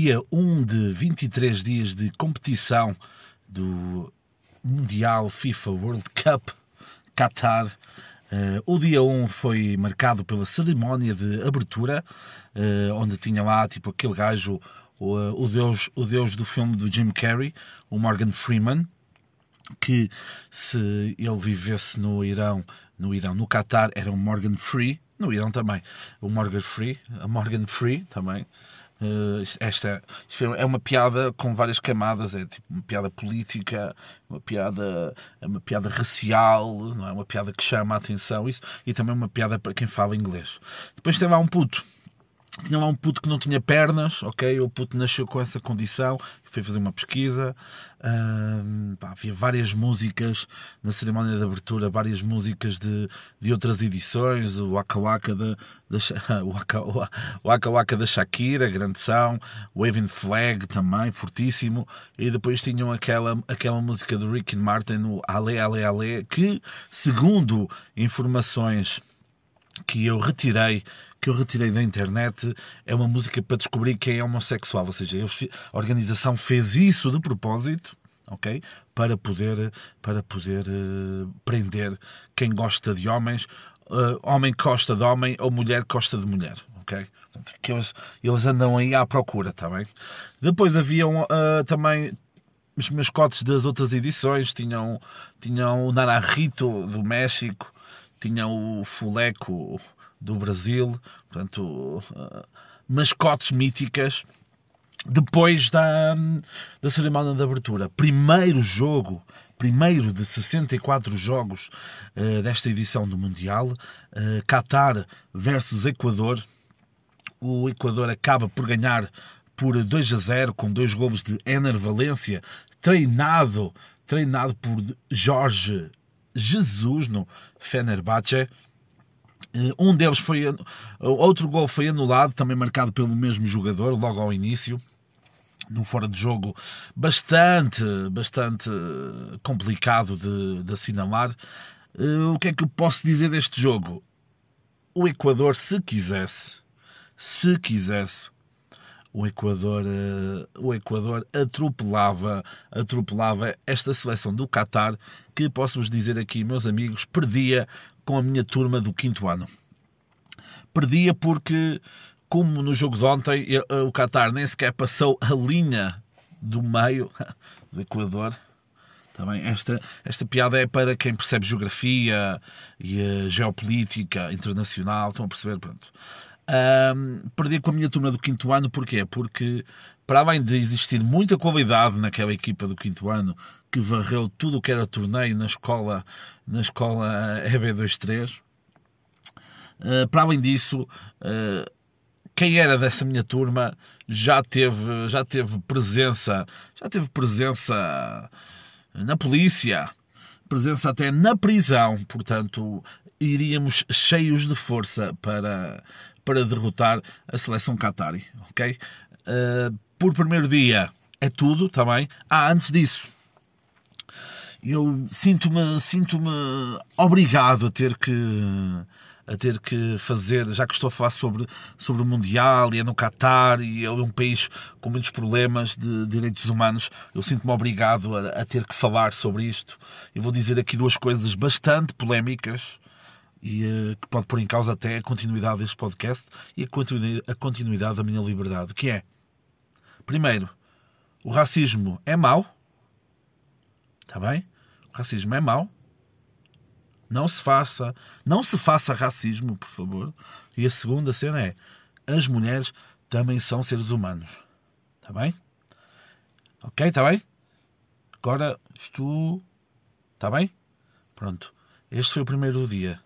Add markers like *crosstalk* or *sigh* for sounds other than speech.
dia 1 de 23 dias de competição do Mundial FIFA World Cup Qatar. Uh, o dia 1 foi marcado pela cerimónia de abertura, uh, onde tinha lá tipo aquele gajo, o, o, deus, o deus do filme do Jim Carrey, o Morgan Freeman, que se ele vivesse no Irão, no Irão, no Qatar, era um Morgan Free, no Irão também, o Morgan Free, a Morgan Free também, esta é uma piada com várias camadas, é tipo uma piada política, uma piada, é uma piada racial, não é uma piada que chama a atenção, isso, e também uma piada para quem fala inglês. Depois tem lá um puto tinha lá um puto que não tinha pernas, ok? O puto nasceu com essa condição, foi fazer uma pesquisa. pá, havia várias músicas na cerimónia de abertura, várias músicas de, de outras edições, o Waka Waka da, da, *laughs* o Waka, o Waka, Waka da Shakira, grande são, Waving Flag também, fortíssimo, e depois tinham aquela, aquela música do Ricky Martin, o Ale Ale Ale, que, segundo informações que eu retirei que eu retirei da internet é uma música para descobrir quem é homossexual, ou seja, a organização fez isso de propósito, ok, para poder para poder uh, prender quem gosta de homens, uh, homem gosta de homem ou mulher gosta de mulher, ok. Que eles, eles andam aí à procura, tá bem? Depois haviam uh, também os mascotes das outras edições, tinham, tinham o Naranjito do México, tinham o Fuleco do Brasil, portanto, uh, mascotes míticas. Depois da, da cerimónia de abertura, primeiro jogo, primeiro de 64 jogos uh, desta edição do Mundial, uh, Qatar versus Equador. O Equador acaba por ganhar por 2 a 0 com dois gols de Ener Valência, treinado, treinado por Jorge Jesus no Fenerbahçe. Eh, um deles foi. Outro gol foi anulado, também marcado pelo mesmo jogador, logo ao início. Num fora de jogo bastante, bastante complicado de, de assinalar. Eh, o que é que eu posso dizer deste jogo? O Equador, se quisesse, se quisesse, o Equador, uh, o Equador atropelava, atropelava esta seleção do Qatar, que posso-vos dizer aqui, meus amigos, perdia com a minha turma do quinto ano. Perdia porque, como no jogo de ontem, o Qatar nem sequer passou a linha do meio *laughs* do Equador. Também esta, esta piada é para quem percebe geografia e eh, geopolítica internacional. Estão a perceber? Pronto. Um, perdi com a minha turma do quinto ano, porquê? Porque, para além de existir muita qualidade naquela equipa do quinto ano, que varreu tudo o que era torneio na escola, na escola EB23, uh, para além disso, uh, quem era dessa minha turma já teve, já teve presença, já teve presença na polícia, presença até na prisão, portanto, iríamos cheios de força para, para derrotar a seleção Qatari, ok? Uh, por primeiro dia é tudo, também. Tá ah, antes disso, eu sinto-me sinto-me obrigado a ter que a ter que fazer, já que estou a falar sobre, sobre o Mundial e é no Qatar e é um país com muitos problemas de direitos humanos, eu sinto-me obrigado a, a, ter que falar sobre isto. Eu vou dizer aqui duas coisas bastante polémicas e uh, que pode pôr em causa até a continuidade deste podcast e a continuidade, a continuidade da minha liberdade, que é, primeiro, o racismo é mau, está bem? O racismo é mau, não se faça, não se faça racismo, por favor. E a segunda cena é, as mulheres também são seres humanos, está bem? Ok, está bem? Agora, estou, está bem? Pronto, este foi o primeiro dia.